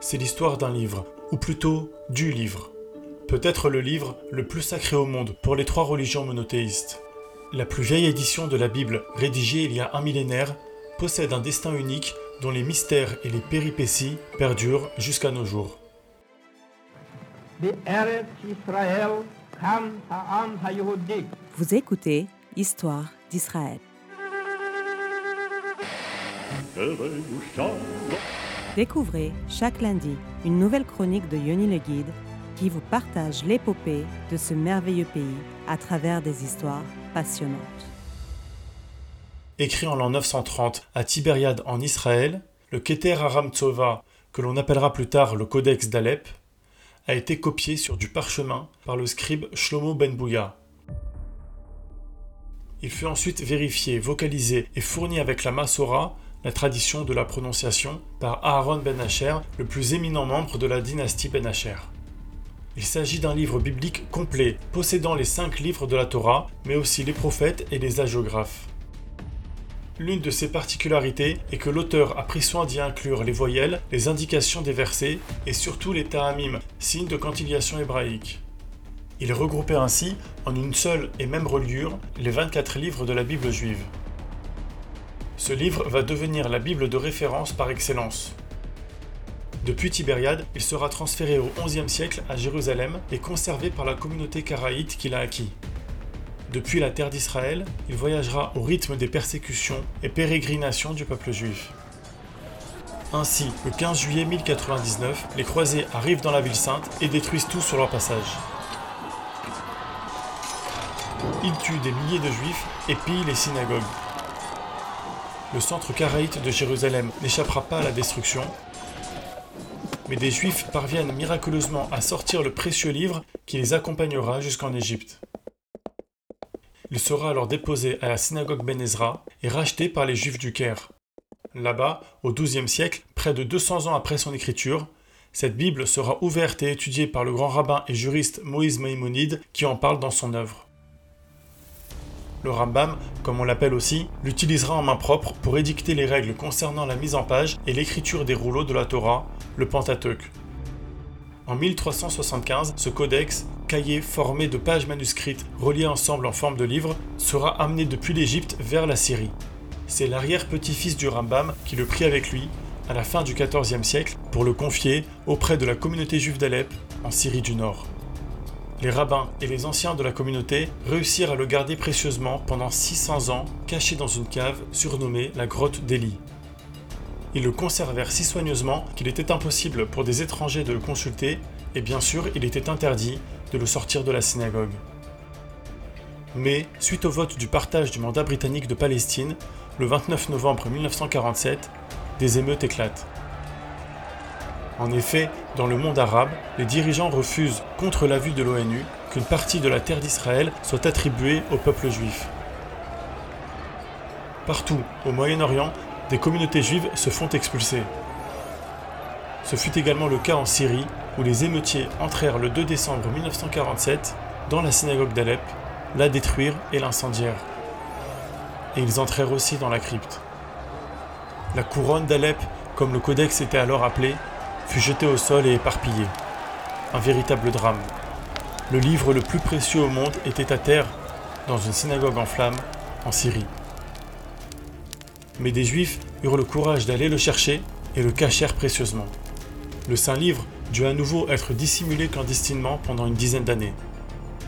c'est l'histoire d'un livre, ou plutôt du livre. Peut-être le livre le plus sacré au monde pour les trois religions monothéistes. La plus vieille édition de la Bible, rédigée il y a un millénaire, possède un destin unique dont les mystères et les péripéties perdurent jusqu'à nos jours. Vous écoutez Histoire d'Israël. Découvrez chaque lundi une nouvelle chronique de Yoni le Guide qui vous partage l'épopée de ce merveilleux pays à travers des histoires passionnantes. Écrit en l'an 930 à Tibériade en Israël, le Keter Aram Tsova, que l'on appellera plus tard le Codex d'Alep, a été copié sur du parchemin par le scribe Shlomo Ben Bouya. Il fut ensuite vérifié, vocalisé et fourni avec la Massora, la tradition de la prononciation, par Aaron Ben Asher, le plus éminent membre de la dynastie Ben Asher. Il s'agit d'un livre biblique complet, possédant les cinq livres de la Torah, mais aussi les prophètes et les hagiographes. L'une de ses particularités est que l'auteur a pris soin d'y inclure les voyelles, les indications des versets et surtout les ta'amim, signes de cantillation hébraïque. Il regroupait ainsi, en une seule et même reliure, les 24 livres de la Bible juive. Ce livre va devenir la Bible de référence par excellence. Depuis Tibériade, il sera transféré au XIe siècle à Jérusalem et conservé par la communauté karaïte qu'il a acquis. Depuis la terre d'Israël, il voyagera au rythme des persécutions et pérégrinations du peuple juif. Ainsi, le 15 juillet 1099, les croisés arrivent dans la ville sainte et détruisent tout sur leur passage. Ils tuent des milliers de juifs et pillent les synagogues. Le centre karaïte de Jérusalem n'échappera pas à la destruction mais des Juifs parviennent miraculeusement à sortir le précieux livre qui les accompagnera jusqu'en Égypte. Il sera alors déposé à la synagogue Ben Ezra et racheté par les Juifs du Caire. Là-bas, au XIIe siècle, près de 200 ans après son écriture, cette Bible sera ouverte et étudiée par le grand rabbin et juriste Moïse Maïmonide qui en parle dans son œuvre. Le Rambam, comme on l'appelle aussi, l'utilisera en main propre pour édicter les règles concernant la mise en page et l'écriture des rouleaux de la Torah, le Pentateuque. En 1375, ce codex, cahier formé de pages manuscrites reliées ensemble en forme de livre, sera amené depuis l'Égypte vers la Syrie. C'est l'arrière-petit-fils du Rambam qui le prit avec lui à la fin du XIVe siècle pour le confier auprès de la communauté juive d'Alep en Syrie du Nord. Les rabbins et les anciens de la communauté réussirent à le garder précieusement pendant 600 ans, caché dans une cave surnommée la grotte d'Élie. Ils le conservèrent si soigneusement qu'il était impossible pour des étrangers de le consulter, et bien sûr il était interdit de le sortir de la synagogue. Mais, suite au vote du partage du mandat britannique de Palestine, le 29 novembre 1947, des émeutes éclatent. En effet, dans le monde arabe, les dirigeants refusent, contre l'avis de l'ONU, qu'une partie de la terre d'Israël soit attribuée au peuple juif. Partout, au Moyen-Orient, des communautés juives se font expulser. Ce fut également le cas en Syrie, où les émeutiers entrèrent le 2 décembre 1947 dans la synagogue d'Alep, la détruirent et l'incendièrent. Et ils entrèrent aussi dans la crypte. La couronne d'Alep, comme le codex était alors appelé, fut jeté au sol et éparpillé. Un véritable drame. Le livre le plus précieux au monde était à terre dans une synagogue en flammes en Syrie. Mais des Juifs eurent le courage d'aller le chercher et le cachèrent précieusement. Le Saint Livre dut à nouveau être dissimulé clandestinement pendant une dizaine d'années.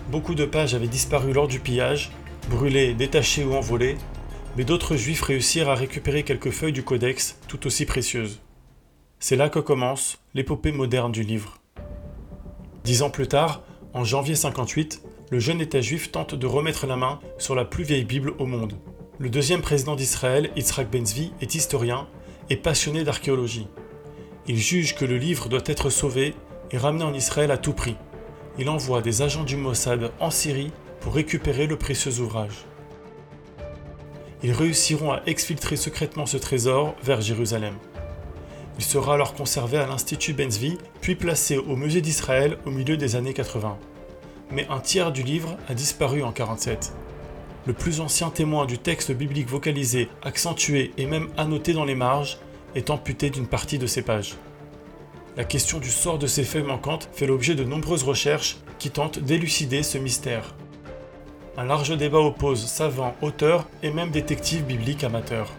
Beaucoup de pages avaient disparu lors du pillage, brûlées, détachées ou envolées, mais d'autres juifs réussirent à récupérer quelques feuilles du codex tout aussi précieuses. C'est là que commence l'épopée moderne du livre. Dix ans plus tard, en janvier 58, le jeune État juif tente de remettre la main sur la plus vieille Bible au monde. Le deuxième président d'Israël, Yitzhak Benzvi, est historien et passionné d'archéologie. Il juge que le livre doit être sauvé et ramené en Israël à tout prix. Il envoie des agents du Mossad en Syrie pour récupérer le précieux ouvrage. Ils réussiront à exfiltrer secrètement ce trésor vers Jérusalem. Il sera alors conservé à l'Institut Benzvi, puis placé au Musée d'Israël au milieu des années 80. Mais un tiers du livre a disparu en 1947. Le plus ancien témoin du texte biblique vocalisé, accentué et même annoté dans les marges, est amputé d'une partie de ses pages. la question du sort de ces feuilles manquantes fait l'objet de nombreuses recherches qui tentent d'élucider ce mystère. Un large débat oppose savants, auteurs et même détectives bibliques amateurs.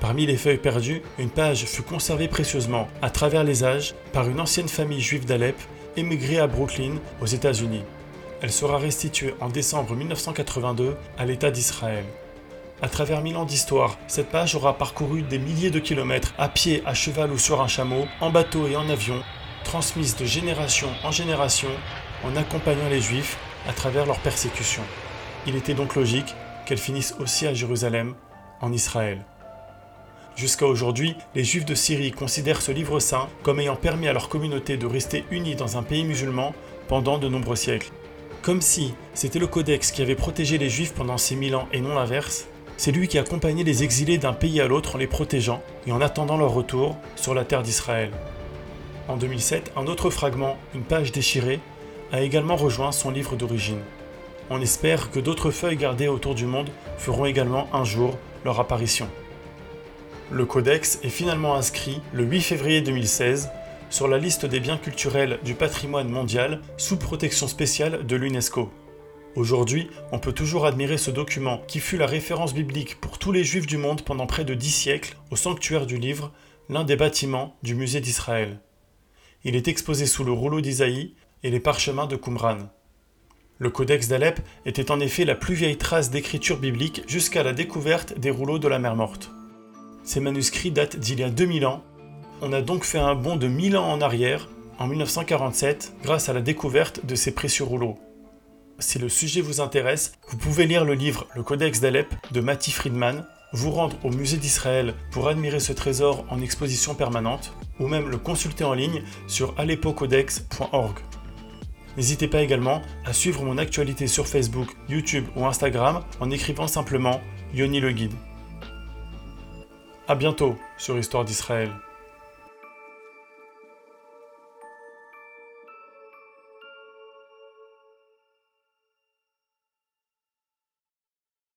Parmi les feuilles perdues, une page fut conservée précieusement, à travers les âges, par une ancienne famille juive d'Alep, émigrée à Brooklyn, aux États-Unis. Elle sera restituée en décembre 1982 à l'État d'Israël. À travers mille ans d'histoire, cette page aura parcouru des milliers de kilomètres à pied, à cheval ou sur un chameau, en bateau et en avion, transmise de génération en génération en accompagnant les Juifs à travers leurs persécutions. Il était donc logique qu'elle finisse aussi à Jérusalem, en Israël. Jusqu'à aujourd'hui, les Juifs de Syrie considèrent ce livre saint comme ayant permis à leur communauté de rester unie dans un pays musulman pendant de nombreux siècles. Comme si c'était le codex qui avait protégé les Juifs pendant ces mille ans et non l'inverse, c'est lui qui accompagnait les exilés d'un pays à l'autre en les protégeant et en attendant leur retour sur la terre d'Israël. En 2007, un autre fragment, une page déchirée, a également rejoint son livre d'origine. On espère que d'autres feuilles gardées autour du monde feront également un jour leur apparition. Le codex est finalement inscrit le 8 février 2016 sur la liste des biens culturels du patrimoine mondial sous protection spéciale de l'UNESCO. Aujourd'hui, on peut toujours admirer ce document qui fut la référence biblique pour tous les juifs du monde pendant près de dix siècles au sanctuaire du livre, l'un des bâtiments du musée d'Israël. Il est exposé sous le rouleau d'Isaïe et les parchemins de Qumran. Le codex d'Alep était en effet la plus vieille trace d'écriture biblique jusqu'à la découverte des rouleaux de la mer Morte. Ces manuscrits datent d'il y a 2000 ans. On a donc fait un bond de 1000 ans en arrière, en 1947, grâce à la découverte de ces précieux rouleaux. Si le sujet vous intéresse, vous pouvez lire le livre Le Codex d'Alep de Matty Friedman, vous rendre au musée d'Israël pour admirer ce trésor en exposition permanente, ou même le consulter en ligne sur alepocodex.org. N'hésitez pas également à suivre mon actualité sur Facebook, YouTube ou Instagram en écrivant simplement Yoni le Guide. A bientôt sur Histoire d'Israël.